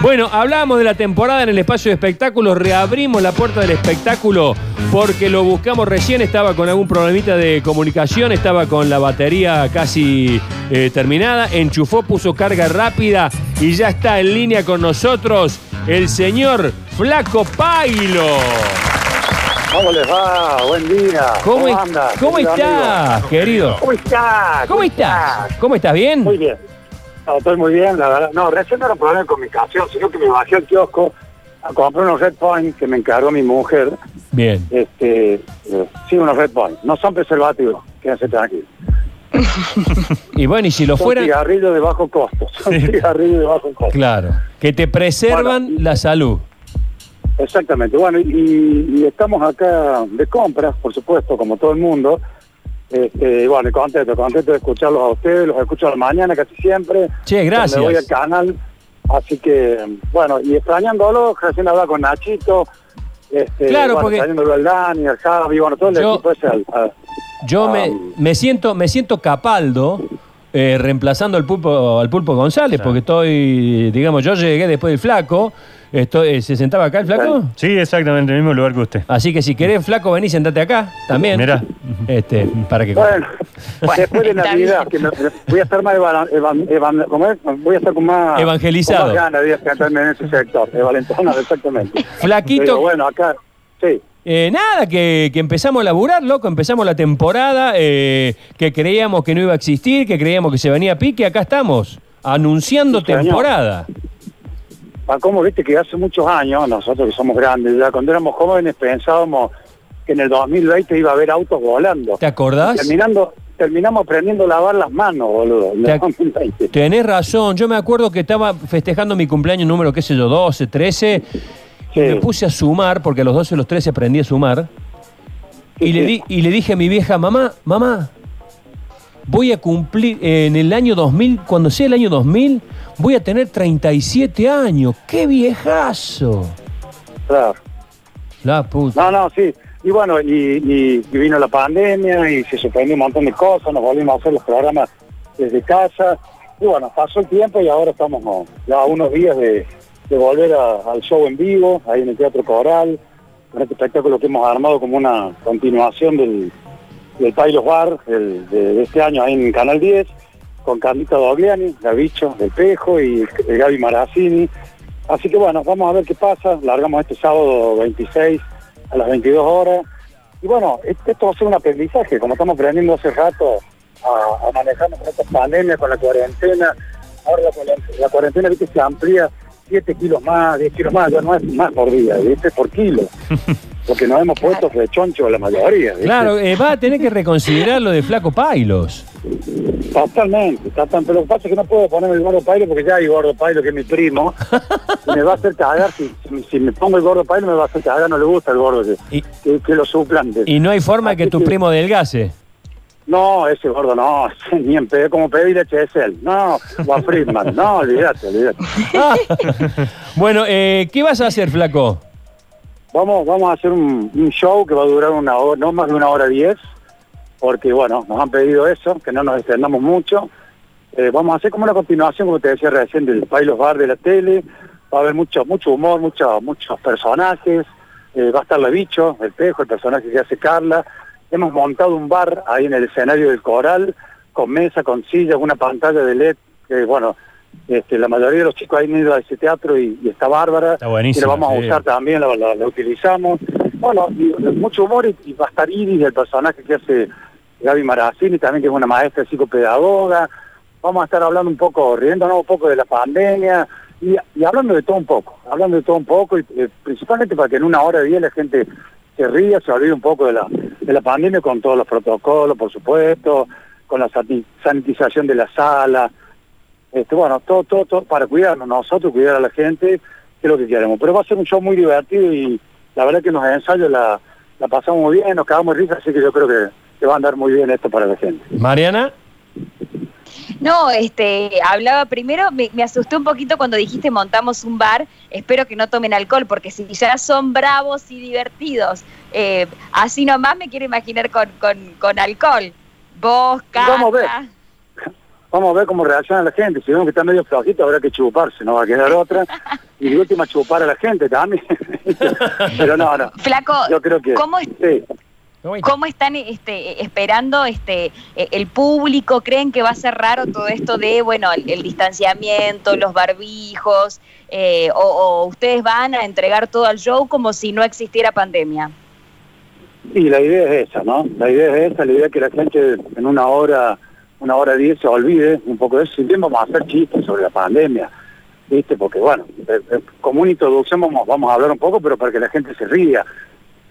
Bueno, hablamos de la temporada en el espacio de espectáculos, reabrimos la puerta del espectáculo porque lo buscamos recién, estaba con algún problemita de comunicación, estaba con la batería casi eh, terminada, enchufó, puso carga rápida y ya está en línea con nosotros el señor Flaco Pailo. ¿Cómo les va? Buen día. ¿Cómo? ¿cómo querido estás, amigo? querido? ¿Cómo estás? ¿Cómo estás? ¿Cómo estás? ¿Bien? Muy bien. No, estoy muy bien, la verdad. No, recién no era un problema de comunicación, sino que me bajé al kiosco a comprar unos Red Point que me encargó mi mujer. Bien. Este, eh, sí, unos Red Point. No son preservativos, quédense tranquilos. Y bueno, y si lo Son fueran, cigarrillos de bajo costo. Son cigarrillos de bajo costo. claro, que te preservan Bueno, la salud. Exactamente. Bueno, y, y estamos acá de compras, por supuesto, como todo el mundo. Este, y bueno, y contento, contento de escucharlos a ustedes, los escucho a la mañana casi siempre. Che, gracias. Me voy al canal. Así que, bueno, y extrañándolo, recién hablaba con Nachito. Este, Claro, bueno, porque- extrañándolo al Dani, al Javi, bueno, todo el Yo- equipo ese. al- al- Yo me, me siento me siento capaldo eh, reemplazando al pulpo al pulpo González porque estoy digamos yo llegué después del flaco estoy, eh, se sentaba acá el flaco Sí, exactamente, en el mismo lugar que usted. así que si querés flaco vení sentate acá también Mirá. este para que Bueno, después de Navidad, que me- voy a estar más evan- evan- evan- ¿cómo es? voy a estar con más Evangelizado. con más ganas de cantarme en ese sector, de Valentona, exactamente. Flaquito. Bueno, acá, sí. Eh, nada, que, que empezamos a laburar, loco, empezamos la temporada, eh, que creíamos que no iba a existir, que creíamos que se venía a pique, acá estamos, anunciando Sí, señor. temporada. Ah, como viste que hace muchos años, nosotros que somos grandes, ya cuando éramos jóvenes pensábamos que en el 2020 iba a haber autos volando. ¿Te acordás? Terminando, terminamos aprendiendo a lavar las manos, boludo, en el ac- 2020. Tenés razón, yo me acuerdo que estaba festejando mi cumpleaños número, qué sé yo, 12, 13, Sí. y me puse a sumar, porque a los 12 y los 13 aprendí a sumar, y le, di- y le dije a mi vieja, mamá, mamá, voy a cumplir en el año 2000, cuando sea el año 2000, voy a tener 37 años, ¡qué viejazo! Claro. La puta. No, no, sí. Y bueno, y, y- y vino la pandemia y se suspendió un montón de cosas, nos volvimos a hacer los programas desde casa. Y bueno, pasó el tiempo y ahora estamos ¿no? ya a unos días de, de volver a- al show en vivo, ahí en el Teatro Coral, con este espectáculo que hemos armado como una continuación del, del Pailos Bar el- de, de este año ahí en Canal 10, con Carlita Dogliani, Gavicho del Pejo y el Gaby Marazzini. Así que bueno, vamos a ver qué pasa. Largamos este sábado 26 a las 22 horas. Y bueno, esto va a ser un aprendizaje, como estamos aprendiendo hace rato a, a manejarnos con esta pandemia, con la cuarentena. Ahora la, cuaren- la cuarentena, viste, se amplía 7 kilos más, 10 kilos más, ya no es más por día, viste, por kilo. Porque nos hemos puesto de choncho la mayoría. ¿viste? Claro, eh, va a tener que reconsiderar lo de Flaco Pailos. Totalmente, totalmente. Pero lo que pasa es que no puedo ponerme el gordo pailo porque ya hay gordo pailo que es mi primo. me va a hacer cagar. Si, me pongo el gordo pailo me va a hacer cagar. No le gusta el gordo que, que, que lo suplan. de- Y no hay forma que Así tu que- primo delgase. No, ese gordo no. Ni en pedo como es él. No, o a Friedman. No, olvídate, olvídate. bueno, eh, ¿qué vas a hacer, Flaco? Vamos, vamos a hacer un, show que va a durar una hora, no más de una hora diez, porque bueno, nos han pedido eso, que no nos extendamos mucho. Eh, vamos a hacer como una continuación, como te decía recién, del Pailos Bar de la tele. Va a haber mucho, mucho humor, mucho, muchos personajes. Eh, va a estar la bicho, el pejo, el personaje que hace Carla. Hemos montado un bar ahí en el escenario del coral, con mesa, con sillas, una pantalla de LED, que bueno, este, la mayoría de los chicos han ido a ese teatro y, y está bárbara. Está buenísimo, Y la vamos a sí. usar también, la, la- la utilizamos. Bueno, y, mucho humor y, y va a estar Iris, el personaje que hace Gaby Marazzini, también que es una maestra psicopedagoga. Vamos a estar hablando un poco, riéndonos un poco de la pandemia y, y hablando de todo un poco, hablando de todo un poco y eh, principalmente para que en una hora de día la gente se ría, se olvide un poco de la, de la pandemia con todos los protocolos, por supuesto, con la sanitización de la sala, este, bueno, todo, todo, todo para cuidarnos nosotros, cuidar a la gente, que es lo que queremos. Pero va a ser un show muy divertido y la verdad que en los ensayos la, la pasamos muy bien, nos cagamos risa, así que yo creo que, que va a andar muy bien esto para la gente. Mariana. No, este, hablaba primero, me, me asusté un poquito cuando dijiste montamos un bar, espero que no tomen alcohol, porque si ya son bravos y divertidos, eh, así nomás me quiero imaginar con, con, con alcohol. Vos, Vamos a ver. Vamos a ver cómo reacciona la gente. Si vemos que está medio flojito, habrá que chuparse, no va a quedar otra. Y de última, chupar a la gente también. Pero no, no. Flaco, Yo creo que. ¿cómo, sí. ¿Cómo están este, esperando este, eh, el público? ¿Creen que va a ser raro todo esto de, bueno, el, el distanciamiento, los barbijos? eh, o, o ustedes van a entregar todo al show como si no existiera pandemia? Y la idea es esa, ¿no? La idea es esa, la idea es que la gente en una hora, una hora diez se olvide un poco de eso. Y bien vamos a hacer chistes sobre la pandemia, ¿viste? Porque, bueno, eh, eh, como una introducción vamos, vamos a hablar un poco, pero para que la gente se ría.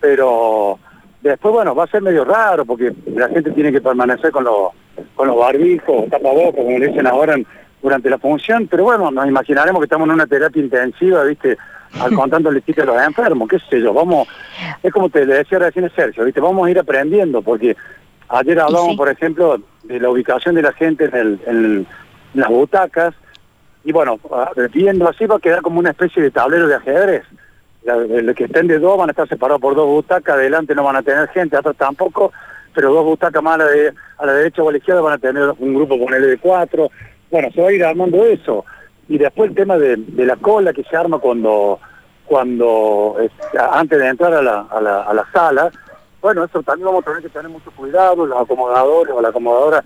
Pero después, bueno, va a ser medio raro porque la gente tiene que permanecer con los, con los barbijos, tapabocas, como le dicen ahora en- durante la función. Pero bueno, nos imaginaremos que estamos en una terapia intensiva, ¿viste? Al contándole chistes a los enfermos, qué sé yo, vamos, es como te le decía recién Sergio, ¿viste? Vamos a ir aprendiendo porque ayer hablábamos, sí. por ejemplo, de la ubicación de la gente en, el- las butacas y bueno, viendo así va a quedar como una especie de tablero de ajedrez. Los que estén de dos van a estar separados por dos butacas, adelante no van a tener gente, atrás tampoco, pero dos butacas más a la, de- a la derecha o a la izquierda van a tener un grupo, ponele de cuatro. Bueno, se va a ir armando eso. Y después el tema de, de la cola que se arma cuando, cuando eh, antes de entrar a la, a, la, a la sala, bueno, eso también vamos a tener que tener mucho cuidado, los acomodadores o la acomodadora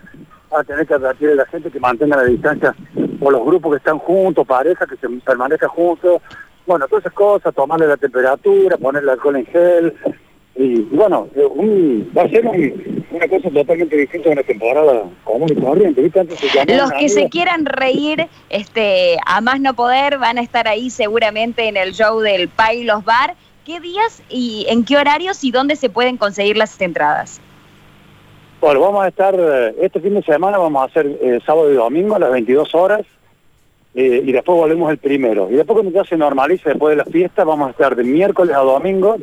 van a tener que advertir a la gente que mantenga la distancia o los grupos que están juntos, parejas que se permanezcan juntos, bueno, todas esas cosas, tomarle la temperatura, ponerle alcohol en gel, y bueno, eh, un- va a ser un- una cosa totalmente distinta a una temporada común y corriente, ¿viste? Antes se Los que se quieran reír este, a más no poder van a estar ahí seguramente en el show del Pailos Bar. ¿Qué días y en qué horarios y dónde se pueden conseguir las entradas? Bueno, vamos a estar, eh, este fin de semana vamos a hacer eh, sábado y domingo a las 22 horas eh, y después volvemos el primero. Y después cuando ya se normalice después de la fiesta vamos a estar de miércoles a domingo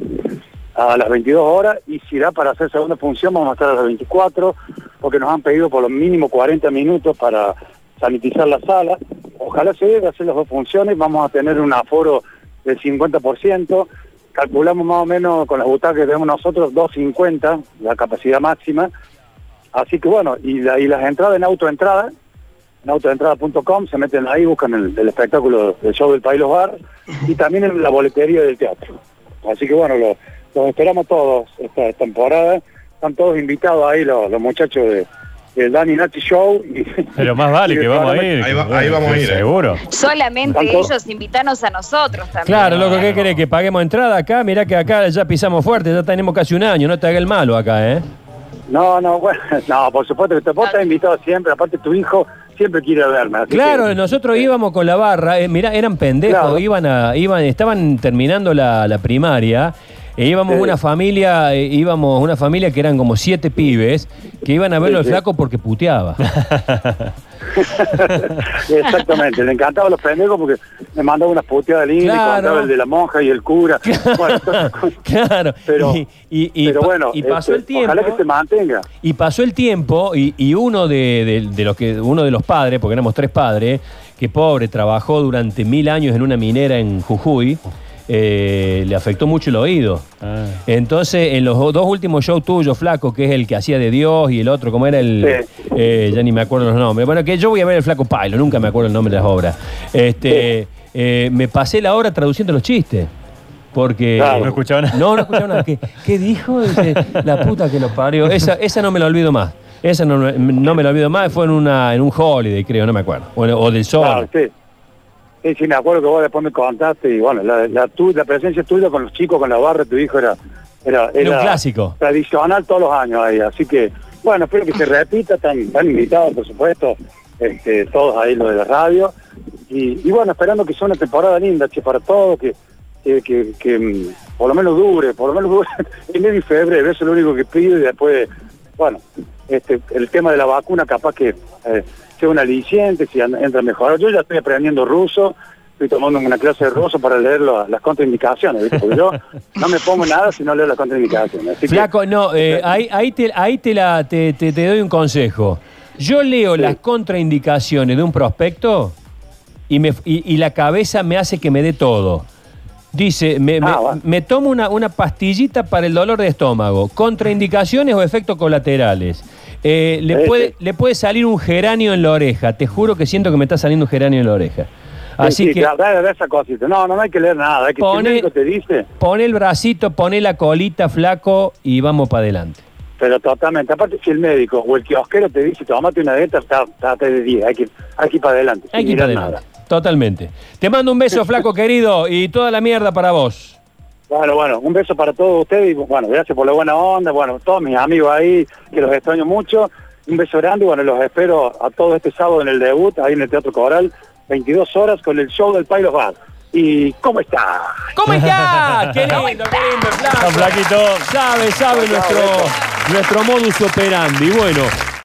a las 22 horas y si da para hacer segunda función vamos a estar a las 24 porque nos han pedido por lo mínimo 40 minutos para sanitizar la sala. Ojalá se a hacer las dos funciones, vamos a tener un aforo del 50%, calculamos más o menos con las butacas que tenemos nosotros 250 la capacidad máxima. Así que bueno, y, la- y las entradas en autoentrada, en autoentrada.com, se meten ahí, buscan el, espectáculo del show del Pailos Bar y también en la boletería del teatro. Así que bueno, lo- los esperamos todos esta temporada. Están todos invitados ahí los, los muchachos de, del Dani Nachi Show. y- Pero más vale que vamos a ir. Ahí va- ahí vamos a ir, eh. Seguro. Solamente Tanto- ellos, invitarnos a nosotros también. Claro, loco, ¿qué querés? Que paguemos entrada acá. Mirá que acá ya pisamos fuerte, ya tenemos casi un año. No te haga el malo acá, ¿eh? No, no, bueno, no, por supuesto que te vos estás invitado siempre, aparte tu hijo siempre quiere verme. así Claro, que- nosotros íbamos con la barra, eh, mirá, eran pendejos, Claro. iban a, iban, estaban terminando la, la primaria, e íbamos Sí. una familia, eh, íbamos una familia que eran como siete pibes, que iban a verlo Sí, al sí. flaco porque puteaba. Exactamente, le encantaban los pendejos porque me mandaba unas puteadas lindas, Claro. el de la monja y el cura. Bueno, claro. Pero- y, y- y pero bueno, y pasó este, el tiempo. Ojalá que se mantenga. Y pasó el tiempo y, y uno de, de- de los que uno de los padres, porque éramos tres padres, que pobre trabajó durante mil años en una minera en Jujuy, eh, le afectó mucho el oído. Ah. Entonces, en los dos últimos shows tuyos, Flaco, que es el que hacía de Dios y el otro, como era el. Sí. eh, ya ni me acuerdo los nombres. Bueno, que yo voy a ver el Flaco Pailo, nunca me acuerdo el nombre de las obras. Este, eh, me pasé la hora traduciendo los chistes. Porque. Claro. No escuchaba nada. No, no escuchaba nada. ¿Qué, qué dijo? Dice, la puta que lo parió. Esa, esa no me la olvido más. Esa no, no me la olvido más. Fue en, una, en un holiday, creo, no me acuerdo. O, o del sol. Claro, sí. Sí, sí, me acuerdo que vos después me contaste y bueno, la, la, tu- la presencia tuya con los chicos, con la barra, tu hijo era, era, Era un clásico. tradicional todos los años ahí. Así que, bueno, espero que se repita, están, están invitados, por supuesto, este, todos ahí los de la radio. Y, y bueno, esperando que sea una temporada linda, che, para todos, que, que, que, que, mm, por lo menos dure, por lo menos dure enero y febrero, eso es lo único que pido y después, bueno, este, el tema de la vacuna capaz que eh, sea un aliciente, si entra mejor. Yo ya estoy aprendiendo ruso, estoy tomando una clase de ruso para leer lo- las contraindicaciones, ¿viste? porque yo no me pongo nada si no leo las contraindicaciones. Así que- Flaco, no, eh, ahí, ahí, te, ahí te, la, te, te- te doy un consejo. Yo leo Sí. las contraindicaciones de un prospecto y, me, y, y la cabeza me hace que me dé todo. Dice, me, me- Ah, bueno. me tomo una, una pastillita para el dolor de estómago, contraindicaciones o efectos colaterales. Eh, le, puede, le puede salir un geranio en la oreja. Te juro que siento que me está saliendo un geranio en la oreja. Así Sí, sí, que claro, da, da esa cosita. No, no hay que leer nada. Hay que, Pone- te dice, pone el bracito, pone la colita, flaco, y vamos para adelante. pero totalmente. Aparte, si el médico o el kiosquero te dice, tomate una de estas, está, está de día. Hay que, hay que ir para adelante. Hay que ir para adelante. Totalmente. Te mando un beso, flaco querido, y toda la mierda para vos. Bueno, bueno, un beso para todos ustedes y bueno, gracias por la buena onda, bueno, todos mis amigos ahí, que los extraño mucho, un beso grande, bueno, los espero a todos este sábado en el debut, ahí en el Teatro Coral, 22 horas con el show del Pailos Bar. ¿Y cómo está? ¿Cómo estás? Qué lindo, qué lindo, flaco. Está flaquito. Sabe, sabe nuestro, nuestro modus operandi. Bueno,